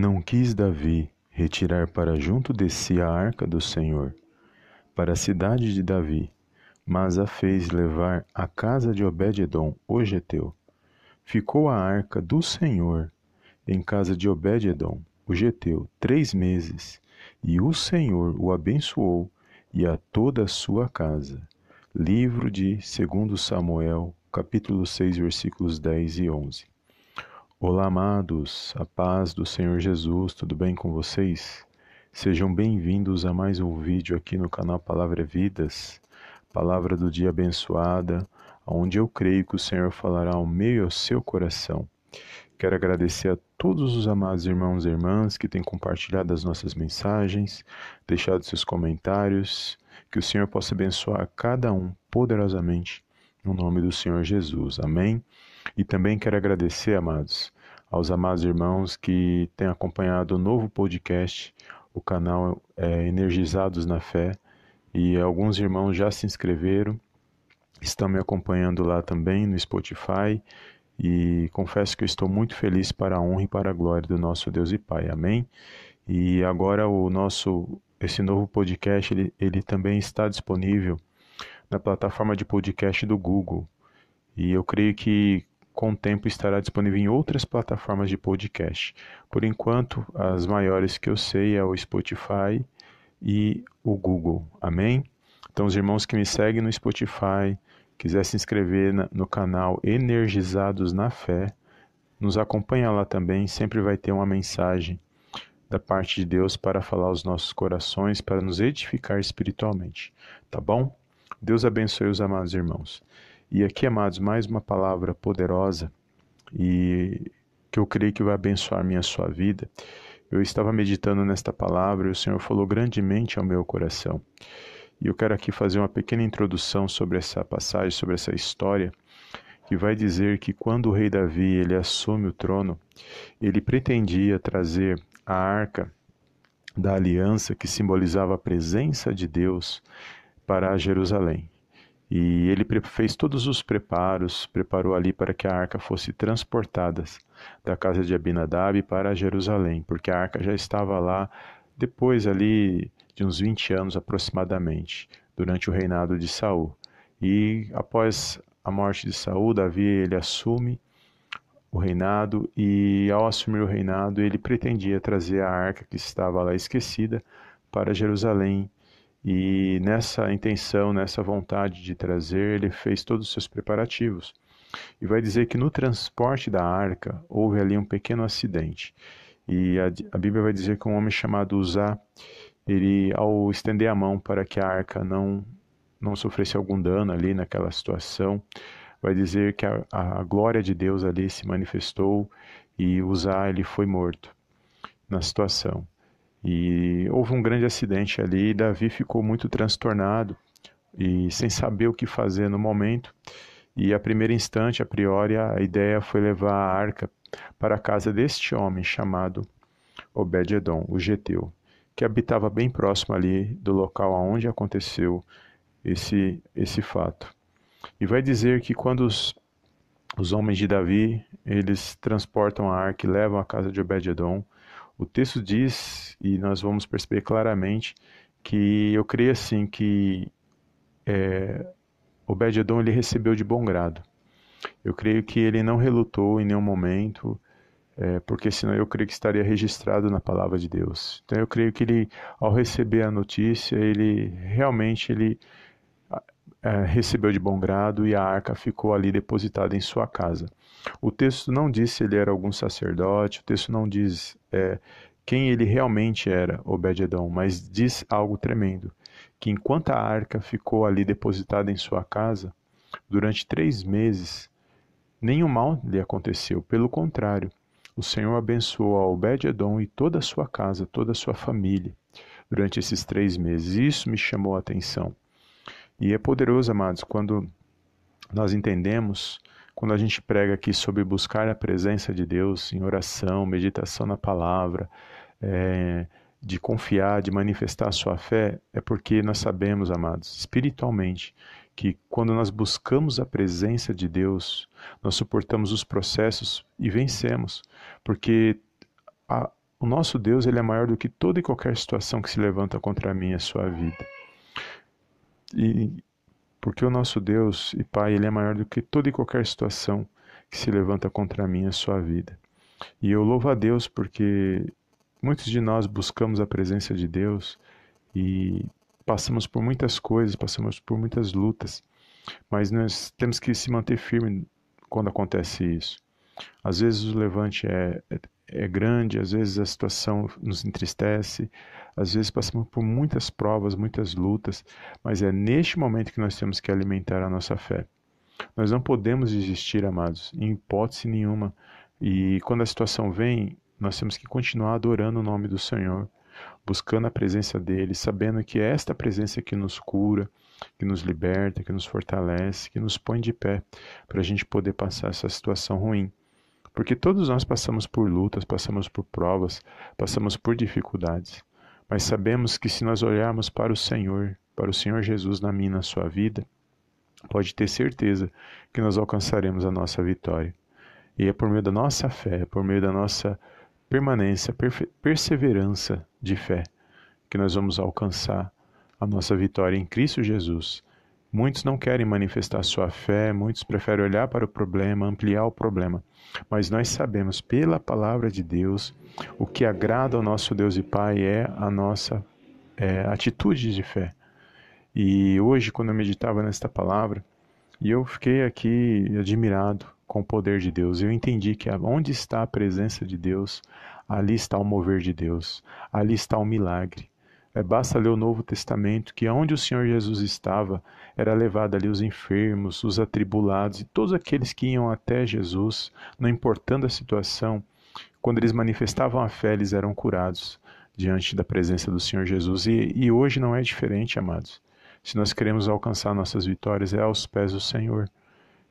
Não quis Davi retirar para junto de si a arca do Senhor, para a cidade de Davi, mas a fez levar à casa de Obed-edom, o geteu. Ficou a arca do Senhor em casa de Obed-edom, o geteu, três meses, e o Senhor o abençoou e a toda a sua casa. Livro de 2 Samuel, capítulo 6, versículos 10 e 11. Olá, amados, a paz do Senhor Jesus, tudo bem com vocês? Sejam bem-vindos a mais um vídeo aqui no canal Palavra Vidas, palavra do dia abençoada, onde eu creio que o Senhor falará ao meio e ao seu coração. Quero agradecer a todos os amados irmãos e irmãs que têm compartilhado as nossas mensagens, deixado seus comentários, que o Senhor possa abençoar cada um poderosamente no nome do Senhor Jesus. Amém. E também quero agradecer, amados, aos amados irmãos que têm acompanhado o novo podcast, o canal é, Energizados na Fé, e alguns irmãos já se inscreveram, estão me acompanhando lá também no Spotify e confesso que eu estou muito feliz para a honra e para a glória do nosso Deus e Pai. Amém? E agora o nosso esse novo podcast ele, ele também está disponível na plataforma de podcast do Google. E eu creio que com o tempo estará disponível em outras plataformas de podcast. Por enquanto, as maiores que eu sei é o Spotify e o Google. Amém? Então, os irmãos que me seguem no Spotify, quiser se inscrever no canal Energizados na Fé, nos acompanha lá também, sempre vai ter uma mensagem da parte de Deus para falar aos nossos corações, para nos edificar espiritualmente, tá bom? Deus abençoe os amados irmãos. E aqui, amados, mais uma palavra poderosa e que eu creio que vai abençoar minha sua vida. Eu estava meditando nesta palavra e o Senhor falou grandemente ao meu coração. E eu quero aqui fazer uma pequena introdução sobre essa passagem, sobre essa história, que vai dizer que quando o rei Davi ele assume o trono, ele pretendia trazer a arca da aliança que simbolizava a presença de Deus para Jerusalém. E ele fez todos os preparos, preparou ali para que a arca fosse transportada da casa de Abinadab para Jerusalém, porque a arca já estava lá depois ali de uns 20 anos aproximadamente, durante o reinado de Saul. E após a morte de Saul, Davi ele assume o reinado e ao assumir o reinado ele pretendia trazer a arca que estava lá esquecida para Jerusalém e nessa intenção, nessa vontade de trazer, ele fez todos os seus preparativos. E vai dizer que no transporte da arca houve ali um pequeno acidente. E a, a Bíblia vai dizer que um homem chamado Uzá ele ao estender a mão para que a arca não não sofresse algum dano ali naquela situação, vai dizer que a, a glória de Deus ali se manifestou e Uzá ele foi morto na situação. E houve um grande acidente ali e Davi ficou muito transtornado e sem saber o que fazer no momento. E a primeiro instante, a priori, a ideia foi levar a arca para a casa deste homem chamado Obed-edom, o geteu que habitava bem próximo ali do local onde aconteceu esse, esse fato. E vai dizer que quando os, os homens de Davi, eles transportam a arca e levam a casa de Obed-edom, o texto diz, e nós vamos perceber claramente, que eu creio assim que é, Obed-edom ele recebeu de bom grado. Eu creio que ele não relutou em nenhum momento, é, porque senão eu creio que estaria registrado na palavra de Deus. Então eu creio que ele, ao receber a notícia, ele realmente ele é, recebeu de bom grado e a arca ficou ali depositada em sua casa. O texto não diz se ele era algum sacerdote, o texto não diz é, quem ele realmente era, Obed-edom, mas diz algo tremendo, que enquanto a arca ficou ali depositada em sua casa, durante três meses, nenhum mal lhe aconteceu, pelo contrário, o Senhor abençoou a Obed-Edom e toda a sua casa, toda a sua família, durante esses três meses. Isso me chamou a atenção. E é poderoso, amados, quando nós entendemos, quando a gente prega aqui sobre buscar a presença de Deus em oração, meditação na palavra, é, de confiar, de manifestar a sua fé, é porque nós sabemos, amados, espiritualmente, que quando nós buscamos a presença de Deus, nós suportamos os processos e vencemos, porque a, o nosso Deus ele é maior do que toda e qualquer situação que se levanta contra mim e a sua vida. E porque o nosso Deus e Pai, ele é maior do que toda e qualquer situação que se levanta contra mim e a sua vida. E eu louvo a Deus porque muitos de nós buscamos a presença de Deus e passamos por muitas coisas, passamos por muitas lutas, mas nós temos que se manter firme quando acontece isso. Às vezes o levante é, é, grande, às vezes a situação nos entristece, às vezes passamos por muitas provas, muitas lutas, mas é neste momento que nós temos que alimentar a nossa fé. Nós não podemos desistir, amados, em hipótese nenhuma. E quando a situação vem, nós temos que continuar adorando o nome do Senhor, buscando a presença dele, sabendo que é esta presença que nos cura, que nos liberta, que nos fortalece, que nos põe de pé para a gente poder passar essa situação ruim. Porque todos nós passamos por lutas, passamos por provas, passamos por dificuldades. Mas sabemos que se nós olharmos para o Senhor, para o Senhor Jesus na minha na sua vida, pode ter certeza que nós alcançaremos a nossa vitória. E é por meio da nossa fé, é por meio da nossa permanência, perseverança de fé, que nós vamos alcançar a nossa vitória em Cristo Jesus. Muitos não querem manifestar sua fé, muitos preferem olhar para o problema, ampliar o problema. Mas nós sabemos pela palavra de Deus o que agrada ao nosso Deus e Pai é a nossa é, atitude de fé. E hoje, quando eu meditava nesta palavra, e eu fiquei aqui admirado com o poder de Deus. Eu entendi que onde está a presença de Deus, ali está o mover de Deus, ali está o milagre. É, basta ler o Novo Testamento, que onde o Senhor Jesus estava, era levado ali os enfermos, os atribulados e todos aqueles que iam até Jesus, não importando a situação, quando eles manifestavam a fé, eles eram curados diante da presença do Senhor Jesus. E, e hoje não é diferente, amados. Se nós queremos alcançar nossas vitórias, é aos pés do Senhor,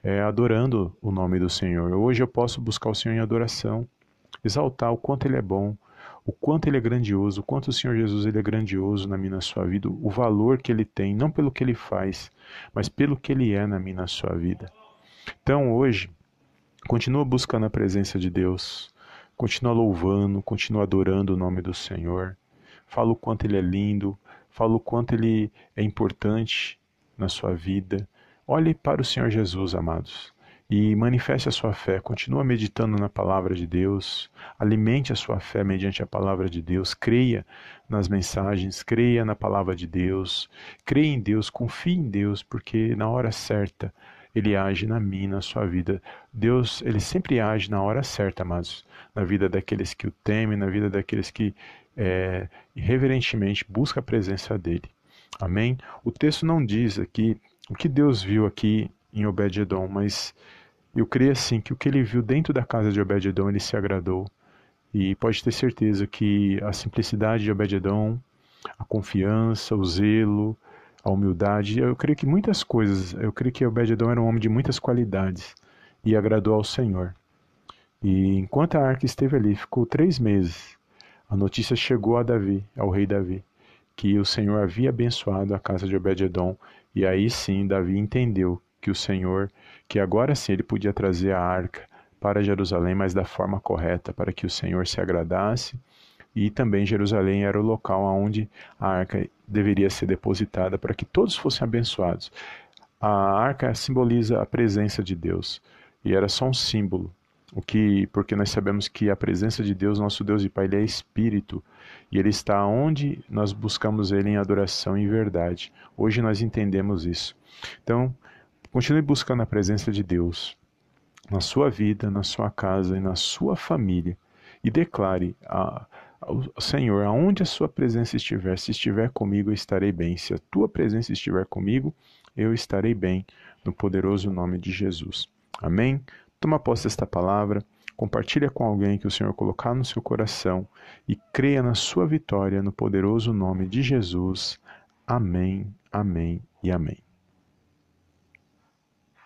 é adorando o nome do Senhor. Hoje eu posso buscar o Senhor em adoração, exaltar o quanto Ele é bom, o quanto ele é grandioso, o quanto o Senhor Jesus ele é grandioso na minha na sua vida, o valor que ele tem, não pelo que ele faz, mas pelo que ele é na minha na sua vida. Então hoje, continua buscando a presença de Deus, continua louvando, continua adorando o nome do Senhor. Fala o quanto ele é lindo, fala o quanto ele é importante na sua vida. Olhe para o Senhor Jesus, amados e manifeste a sua fé. Continua meditando na palavra de Deus, alimente a sua fé mediante a palavra de Deus, creia nas mensagens, creia na palavra de Deus, creia em Deus, confie em Deus, porque na hora certa ele age na minha, na sua vida. Deus, ele sempre age na hora certa, amados, na vida daqueles que o temem, na vida daqueles que é, reverentemente buscam a presença dele. Amém? O texto não diz aqui o que Deus viu aqui em Obed-Edom, mas eu creio assim que o que ele viu dentro da casa de Obed-edom ele se agradou. E pode ter certeza que a simplicidade de Obed-edom, a confiança, o zelo, a humildade, eu creio que muitas coisas, eu creio que Obed-edom era um homem de muitas qualidades e agradou ao Senhor. E enquanto a arca esteve ali, ficou três meses, a notícia chegou a Davi, ao rei Davi, que o Senhor havia abençoado a casa de Obed-edom, e aí sim Davi entendeu que o Senhor, que agora sim ele podia trazer a arca para Jerusalém, mas da forma correta, para que o Senhor se agradasse. E também Jerusalém era o local onde a arca deveria ser depositada para que todos fossem abençoados. A arca simboliza a presença de Deus e era só um símbolo. O que, porque nós sabemos que a presença de Deus, nosso Deus e Pai, ele é espírito e ele está onde nós buscamos ele em adoração e verdade. Hoje nós entendemos isso. Então, Continue buscando a presença de Deus na sua vida, na sua casa e na sua família. E declare ao Senhor, aonde a sua presença estiver, se estiver comigo, eu estarei bem. Se a tua presença estiver comigo, eu estarei bem, no poderoso nome de Jesus. Amém? Toma posse desta palavra, compartilha com alguém que o Senhor colocar no seu coração e creia na sua vitória, no poderoso nome de Jesus. Amém, amém e amém.